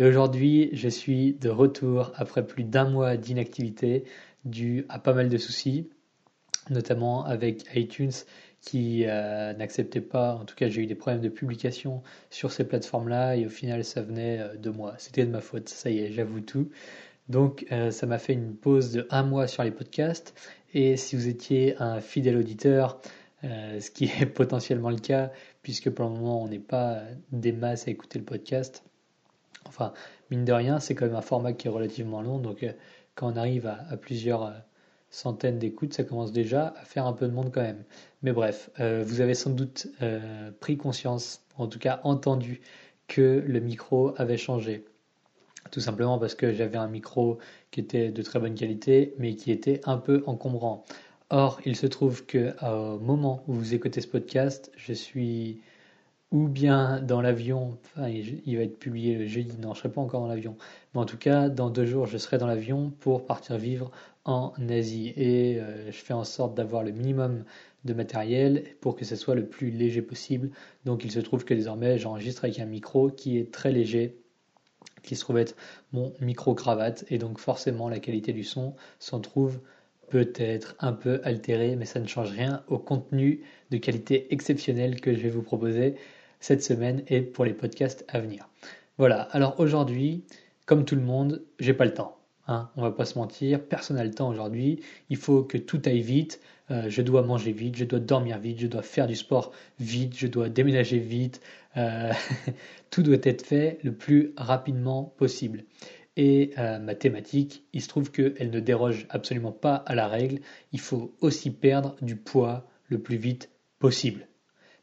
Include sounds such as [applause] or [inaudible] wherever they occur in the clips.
Et aujourd'hui, je suis de retour après plus d'un mois d'inactivité dû à pas mal de soucis, notamment avec iTunes qui euh, n'acceptait pas, en tout cas j'ai eu des problèmes de publication sur ces plateformes-là et au final ça venait euh, de moi. C'était de ma faute, ça y est, j'avoue tout. Donc euh, ça m'a fait une pause de un mois sur les podcasts et si vous étiez un fidèle auditeur, ce qui est [laughs] potentiellement le cas, puisque pour le moment on n'est pas des masses à écouter le podcast. Enfin, mine de rien, c'est quand même un format qui est relativement long, donc euh, quand on arrive à, plusieurs euh, centaines d'écoutes, ça commence déjà à faire un peu de monde quand même. Mais bref, vous avez sans doute pris conscience, en tout cas entendu, que le micro avait changé. Tout simplement parce que j'avais un micro qui était de très bonne qualité, mais qui était un peu encombrant. Or, il se trouve que au moment où vous écoutez ce podcast, je suis ou bien dans l'avion, enfin, il va être publié le jeudi, non, je serai pas encore dans l'avion, mais en tout cas, dans deux jours, je serai dans l'avion pour partir vivre en Asie. Et euh, je fais en sorte d'avoir le minimum de matériel pour que ce soit le plus léger possible. Donc, il se trouve que désormais, j'enregistre avec un micro qui est très léger, qui se trouve être mon micro-cravate, et donc forcément, la qualité du son s'en trouve peut-être un peu altéré, mais ça ne change rien au contenu de qualité exceptionnelle que je vais vous proposer cette semaine et pour les podcasts à venir. Voilà, alors aujourd'hui, comme tout le monde, j'ai pas le temps. Hein, on va pas se mentir, personne n'a le temps aujourd'hui. Il faut que tout aille vite. Euh, je dois manger vite, je dois dormir vite, je dois faire du sport vite, je dois déménager vite. Euh, [laughs] tout doit être fait le plus rapidement possible et euh, mathématiques, il se trouve qu'elle ne déroge absolument pas à la règle. Il faut aussi perdre du poids le plus vite possible.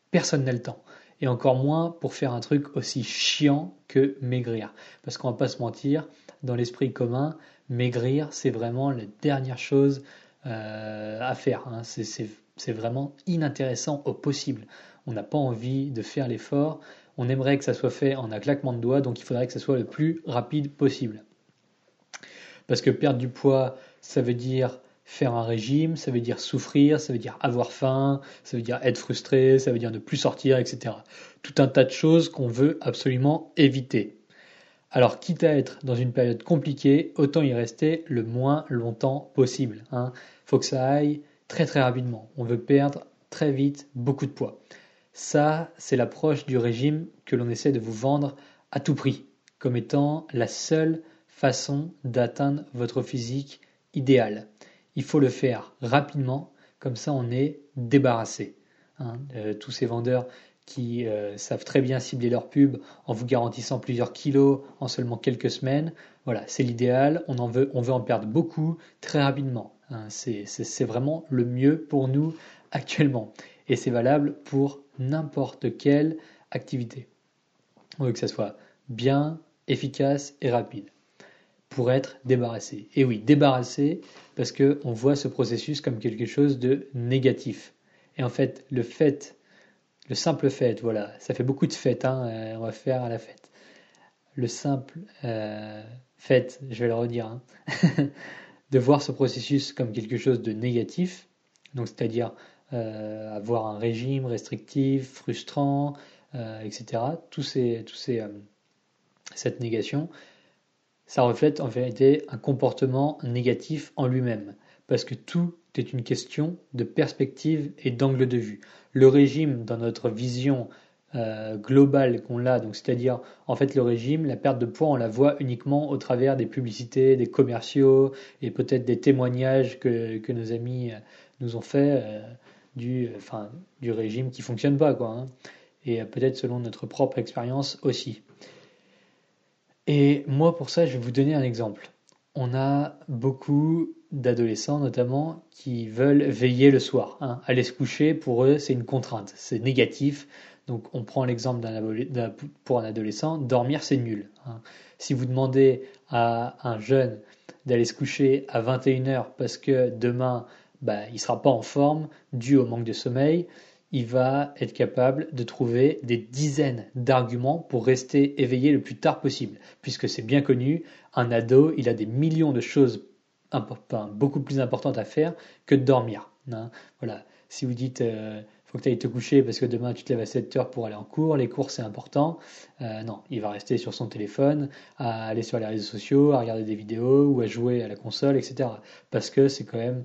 Personne n'a le temps. Et encore moins pour faire un truc aussi chiant que maigrir. Parce qu'on va pas se mentir, dans l'esprit commun, maigrir, c'est vraiment la dernière chose euh, à faire. Hein. C'est vraiment inintéressant au possible. On n'a pas envie de faire l'effort. On aimerait que ça soit fait en un claquement de doigts, donc il faudrait que ça soit le plus rapide possible. Parce que perdre du poids, ça veut dire faire un régime, ça veut dire souffrir, ça veut dire avoir faim, ça veut dire être frustré, ça veut dire ne plus sortir, etc. Tout un tas de choses qu'on veut absolument éviter. Alors, quitte à être dans une période compliquée, autant y rester le moins longtemps possible. Il hein. faut que ça aille très très rapidement. On veut perdre très vite beaucoup de poids. Ça, c'est l'approche du régime que l'on essaie de vous vendre à tout prix, comme étant la seule façon d'atteindre votre physique idéal. Il faut le faire rapidement, comme ça on est débarrassé. Hein, tous ces vendeurs qui euh, savent très bien cibler leur pub en vous garantissant plusieurs kilos en seulement quelques semaines. Voilà, c'est l'idéal. On en veut, on veut en perdre beaucoup très rapidement. Hein. c'est vraiment le mieux pour nous actuellement. Et c'est valable pour n'importe quelle activité. On veut que ça soit bien, efficace et rapide pour être débarrassé. Et oui, débarrassé parce qu'on voit ce processus comme quelque chose de négatif. Et en fait, le fait, le simple fait, voilà, ça fait beaucoup de fêtes, hein, euh, on va faire à la fête. Le simple euh, fait, je vais le redire, hein, [laughs] de voir ce processus comme quelque chose de négatif, donc c'est-à-dire euh, avoir un régime restrictif, frustrant, etc. Tous ces, tous ces, cette négation, ça reflète en vérité un comportement négatif en lui-même, parce que tout est une question de perspective et d'angle de vue. Le régime, dans notre vision euh, globale qu'on a, c'est-à-dire en fait le régime, la perte de poids, on la voit uniquement au travers des publicités, des commerciaux et peut-être des témoignages que, que, nos amis euh, nous ont fait euh, du, enfin, du régime qui fonctionne pas, quoi. Hein. et peut-être selon notre propre expérience aussi. Et moi, pour ça, je vais vous donner un exemple. On a beaucoup d'adolescents, notamment, qui veulent veiller le soir. Hein. Aller se coucher, pour eux, c'est une contrainte, c'est négatif. Donc on prend l'exemple d'un pour un adolescent, dormir c'est nul. Hein. Si vous demandez à un jeune d'aller se coucher à 21h parce que demain bah, il ne sera pas en forme dû au manque de sommeil, il va être capable de trouver des dizaines d'arguments pour rester éveillé le plus tard possible. Puisque c'est bien connu, un ado, il a des millions de choses beaucoup plus importantes à faire que de dormir. Hein. Voilà. Si vous dites, euh, faut que tu ailles te coucher parce que demain tu te lèves à 7 heures pour aller en cours, les cours c'est important. Euh, non, il va rester sur son téléphone, à aller sur les réseaux sociaux, à regarder des vidéos ou à jouer à la console, etc. Parce que c'est quand même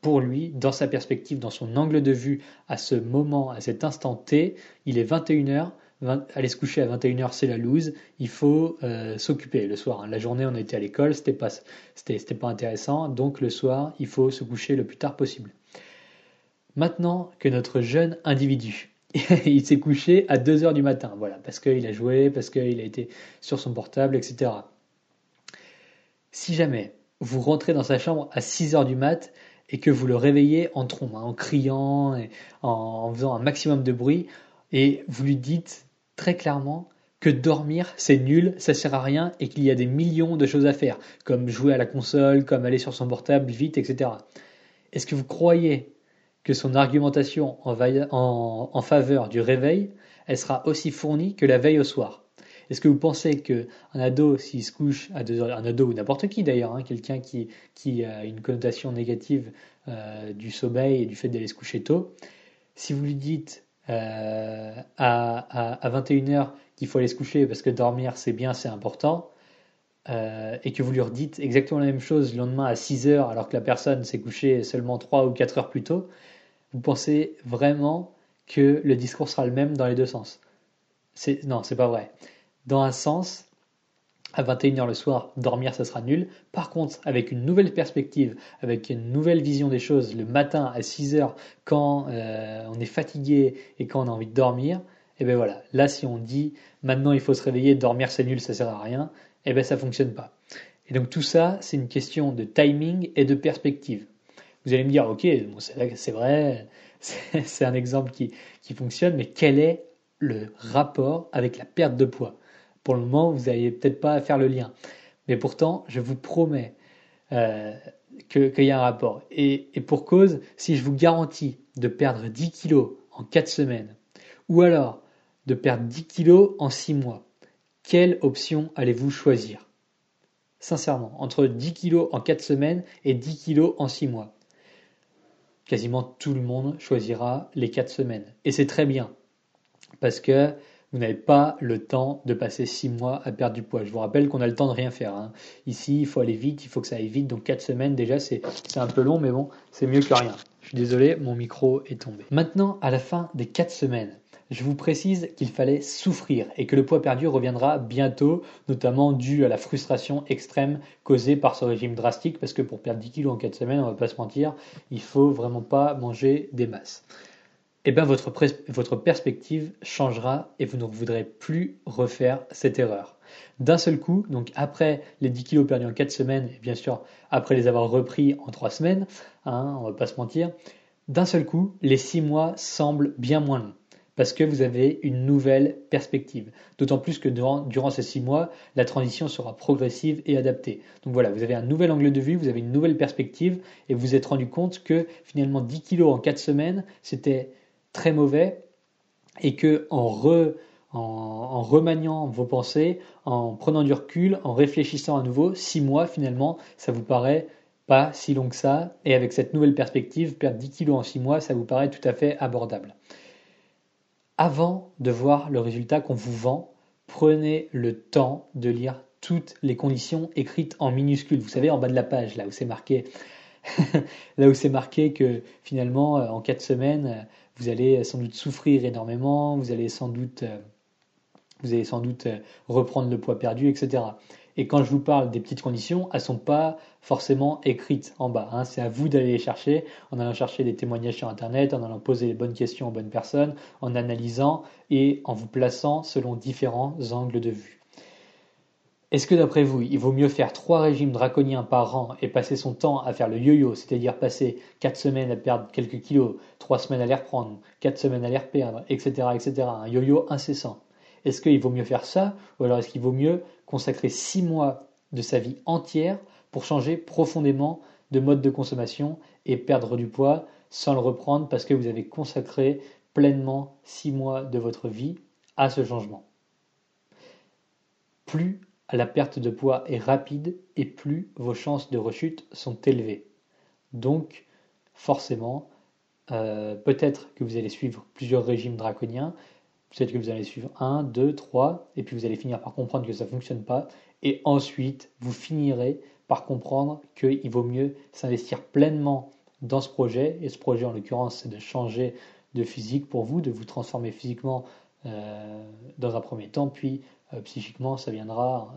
pour lui, dans sa perspective, dans son angle de vue, à ce moment, à cet instant T, il est 21h, aller se coucher à 21h, c'est la loose, il faut euh, s'occuper le soir. Hein. La journée, on était à l'école, c'était pas, pas intéressant, donc le soir, il faut se coucher le plus tard possible. Maintenant que notre jeune individu, [laughs] il s'est couché à 2h du matin, voilà, parce qu'il a joué, parce qu'il a été sur son portable, etc. Si jamais vous rentrez dans sa chambre à 6 heures du mat et que vous le réveillez en trombe, hein, en criant, et en, faisant un maximum de bruit, et vous lui dites très clairement que dormir c'est nul, ça sert à rien et qu'il y a des millions de choses à faire, comme jouer à la console, comme aller sur son portable vite, etc. Est-ce que vous croyez que son argumentation en, en faveur du réveil, elle sera aussi fournie que la veille au soir? Est-ce que vous pensez qu'un ado, s'il se couche à 2 heures, un ado ou n'importe qui d'ailleurs, hein, quelqu'un qui, a une connotation négative euh, du sommeil et du fait d'aller se coucher tôt, si vous lui dites euh, à, à, 21h qu'il faut aller se coucher parce que dormir c'est bien, c'est important, euh, et que vous lui redites exactement la même chose le lendemain à 6 heures alors que la personne s'est couchée seulement 3 ou 4 heures plus tôt, vous pensez vraiment que le discours sera le même dans les deux sens? Non, c'est pas vrai dans un sens, à 21h le soir, dormir, ça sera nul. Par contre, avec une nouvelle perspective, avec une nouvelle vision des choses, le matin à 6h, quand euh, on est fatigué et quand on a envie de dormir, et eh bien voilà, là si on dit maintenant il faut se réveiller, dormir c'est nul, ça sert à rien, et eh bien ça fonctionne pas. Et donc tout ça, c'est une question de timing et de perspective. Vous allez me dire, ok, c'est vrai, [laughs] c'est un exemple qui, qui fonctionne, mais quel est le rapport avec la perte de poids? Pour le moment, vous n'allez peut-être pas à faire le lien. Mais pourtant, je vous promets euh, qu'il y a un rapport. Et, pour cause, si je vous garantis de perdre 10 kilos en 4 semaines, ou alors de perdre 10 kilos en 6 mois, quelle option allez-vous choisir? Sincèrement, entre 10 kilos en 4 semaines et 10 kilos en 6 mois. Quasiment tout le monde choisira les 4 semaines. Et c'est très bien. Parce que vous n'avez pas le temps de passer 6 mois à perdre du poids. Je vous rappelle qu'on a le temps de rien faire. Hein. Ici, il faut aller vite, il faut que ça aille vite. Donc 4 semaines déjà, c'est un peu long, mais bon, c'est mieux que rien. Je suis désolé, mon micro est tombé. Maintenant, à la fin des 4 semaines, je vous précise qu'il fallait souffrir et que le poids perdu reviendra bientôt, notamment dû à la frustration extrême causée par ce régime drastique, parce que pour perdre 10 kilos en 4 semaines, on va pas se mentir, il faut vraiment pas manger des masses eh bien votre, perspective changera et vous ne voudrez plus refaire cette erreur. D'un seul coup, donc après les 10 kilos perdus en 4 semaines, et bien sûr après les avoir repris en 3 semaines, hein, on va pas se mentir, d'un seul coup, les 6 mois semblent bien moins longs parce que vous avez une nouvelle perspective. D'autant plus que durant, ces 6 mois, la transition sera progressive et adaptée. Donc voilà, vous avez un nouvel angle de vue, vous avez une nouvelle perspective et vous vous êtes rendu compte que finalement 10 kilos en 4 semaines, c'était très mauvais et que en, en, remaniant vos pensées, en prenant du recul, en réfléchissant à nouveau, six mois finalement, ça vous paraît pas si long que ça. Et avec cette nouvelle perspective, perdre 10 kilos en six mois, ça vous paraît tout à fait abordable. Avant de voir le résultat qu'on vous vend, prenez le temps de lire toutes les conditions écrites en minuscules. Vous savez, en bas de la page, là où c'est marqué, [laughs] là où c'est marqué que finalement, euh, en quatre semaines, vous allez sans doute souffrir énormément, vous allez sans doute, euh, vous allez sans doute euh, reprendre le poids perdu, etc. Et quand je vous parle des petites conditions, elles ne sont pas forcément écrites en bas. Hein. C'est à vous d'aller les chercher en allant chercher des témoignages sur Internet, en allant poser les bonnes questions aux bonnes personnes, en analysant et en vous plaçant selon différents angles de vue. Est-ce que d'après vous, il vaut mieux faire trois régimes draconiens par an et passer son temps à faire le yo-yo, c'est-à-dire passer quatre semaines à perdre quelques kilos, trois semaines à les reprendre, quatre semaines à les reperdre, etc., etc., un yo-yo incessant? Est-ce qu'il vaut mieux faire ça, ou alors est-ce qu'il vaut mieux consacrer six mois de sa vie entière pour changer profondément de mode de consommation et perdre du poids sans le reprendre parce que vous avez consacré pleinement six mois de votre vie à ce changement? Plus la perte de poids est rapide et plus vos chances de rechute sont élevées. Donc, forcément, euh, peut-être que vous allez suivre plusieurs régimes draconiens, peut-être que vous allez suivre un, deux, trois, et puis vous allez finir par comprendre que ça ne fonctionne pas, et ensuite vous finirez par comprendre qu'il vaut mieux s'investir pleinement dans ce projet, et ce projet en l'occurrence c'est de changer de physique pour vous, de vous transformer physiquement dans un premier temps, puis euh, psychiquement ça viendra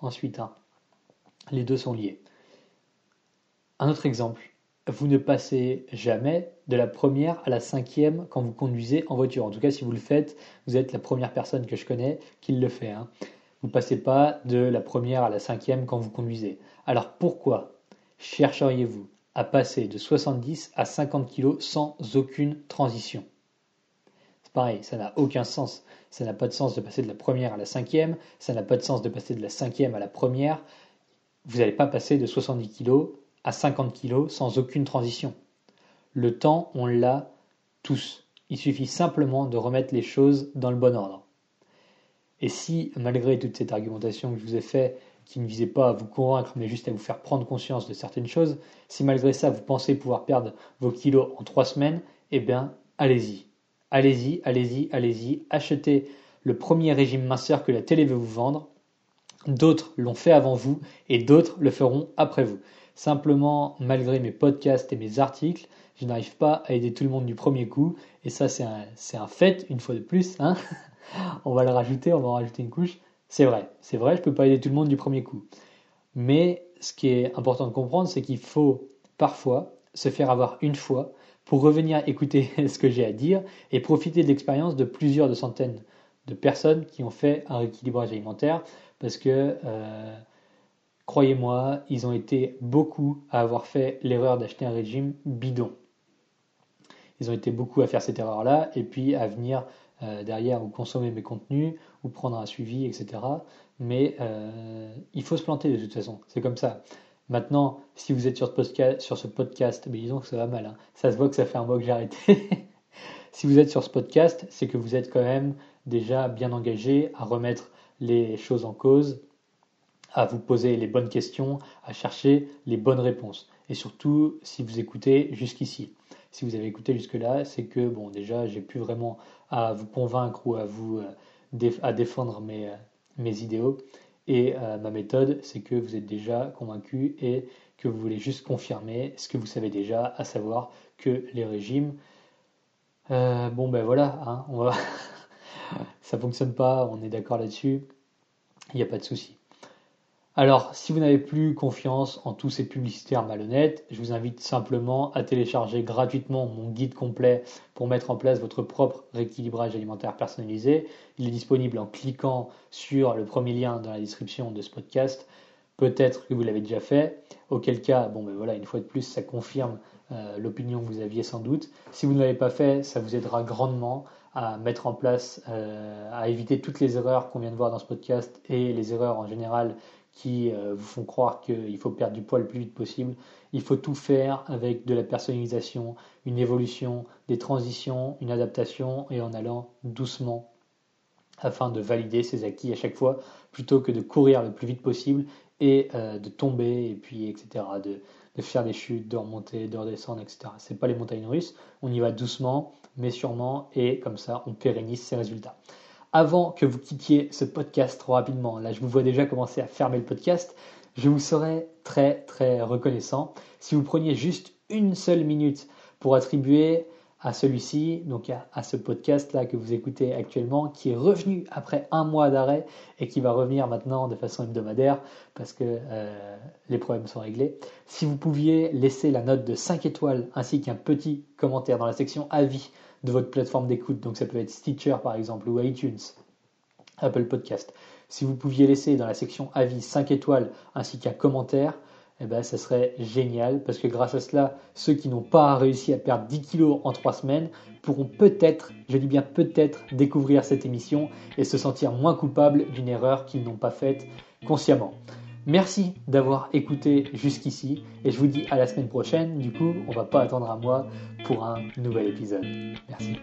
ensuite. Hein. Les deux sont liés. Un autre exemple, vous ne passez jamais de la première à la cinquième quand vous conduisez en voiture. En tout cas, si vous le faites, vous êtes la première personne que je connais qui le fait. Hein. Vous ne passez pas de la première à la cinquième quand vous conduisez. Alors pourquoi chercheriez-vous à passer de 70 à 50 kg sans aucune transition? Pareil, ça n'a aucun sens. Ça n'a pas de sens de passer de la première à la cinquième, ça n'a pas de sens de passer de la cinquième à la première. Vous n'allez pas passer de 70 kg à 50 kg sans aucune transition. Le temps, on l'a tous. Il suffit simplement de remettre les choses dans le bon ordre. Et si, malgré toute cette argumentation que je vous ai faite, qui ne visait pas à vous convaincre, mais juste à vous faire prendre conscience de certaines choses, si malgré ça vous pensez pouvoir perdre vos kilos en trois semaines, eh bien, allez-y. Allez-y, allez-y, allez-y. Achetez le premier régime minceur que la télé veut vous vendre. D'autres l'ont fait avant vous et d'autres le feront après vous. Simplement, malgré mes podcasts et mes articles, je n'arrive pas à aider tout le monde du premier coup. Et ça, c'est un, fait, une fois de plus. Hein [laughs] on va le rajouter, on va en rajouter une couche. C'est vrai, c'est vrai, je ne peux pas aider tout le monde du premier coup. Mais ce qui est important de comprendre, c'est qu'il faut parfois se faire avoir une fois pour revenir écouter [laughs] ce que j'ai à dire et profiter de l'expérience de plusieurs de centaines de personnes qui ont fait un rééquilibrage alimentaire parce que, euh, croyez-moi, ils ont été beaucoup à avoir fait l'erreur d'acheter un régime bidon. Ils ont été beaucoup à faire cette erreur-là et puis à venir euh, derrière ou consommer mes contenus ou prendre un suivi, etc. Mais euh, il faut se planter de toute façon, c'est comme ça. Maintenant, si vous êtes sur ce podcast, mais disons que ça va mal, hein. ça se voit que ça fait un mois que j'ai arrêté. [laughs] si vous êtes sur ce podcast, c'est que vous êtes quand même déjà bien engagé à remettre les choses en cause, à vous poser les bonnes questions, à chercher les bonnes réponses. Et surtout, si vous écoutez jusqu'ici. Si vous avez écouté jusque-là, c'est que, bon, déjà, j'ai plus vraiment à vous convaincre ou à vous euh, à défendre mes, euh, mes idéaux. Et euh, ma méthode, c'est que vous êtes déjà convaincu et que vous voulez juste confirmer ce que vous savez déjà, à savoir que les régimes, bon ben voilà, hein, on va [laughs] ça fonctionne pas, on est d'accord là-dessus, il n'y a pas de souci. Alors, si vous n'avez plus confiance en tous ces publicitaires malhonnêtes, je vous invite simplement à télécharger gratuitement mon guide complet pour mettre en place votre propre rééquilibrage alimentaire personnalisé. Il est disponible en cliquant sur le premier lien dans la description de ce podcast. Peut-être que vous l'avez déjà fait, auquel cas, bon ben voilà, une fois de plus, ça confirme euh, l'opinion que vous aviez sans doute. Si vous ne l'avez pas fait, ça vous aidera grandement à mettre en place, euh, à éviter toutes les erreurs qu'on vient de voir dans ce podcast et les erreurs en général qui euh, vous font croire qu'il faut perdre du poids le plus vite possible. Il faut tout faire avec de la personnalisation, une évolution, des transitions, une adaptation et en allant doucement afin de valider ses acquis à chaque fois plutôt que de courir le plus vite possible et euh, de tomber et puis etc. De, de, faire des chutes, de remonter, de redescendre, etc. C'est pas les montagnes russes, on y va doucement mais sûrement et comme ça on pérennise ses résultats avant que vous quittiez ce podcast trop rapidement, là je vous vois déjà commencer à fermer le podcast, je vous serais très très reconnaissant si vous preniez juste une seule minute pour attribuer à celui-ci, donc à, ce podcast-là que vous écoutez actuellement, qui est revenu après un mois d'arrêt et qui va revenir maintenant de façon hebdomadaire parce que euh, les problèmes sont réglés. Si vous pouviez laisser la note de 5 étoiles ainsi qu'un petit commentaire dans la section avis de votre plateforme d'écoute. Donc ça peut être Stitcher par exemple ou iTunes, Apple Podcast. Si vous pouviez laisser dans la section avis 5 étoiles ainsi qu'un commentaire, eh ben, ça serait génial parce que grâce à cela, ceux qui n'ont pas réussi à perdre 10 kilos en 3 semaines pourront peut-être, je dis bien peut-être, découvrir cette émission et se sentir moins coupables d'une erreur qu'ils n'ont pas faite consciemment. Merci d'avoir écouté jusqu'ici et je vous dis à la semaine prochaine. Du coup, on va pas attendre à moi pour un nouvel épisode. Merci.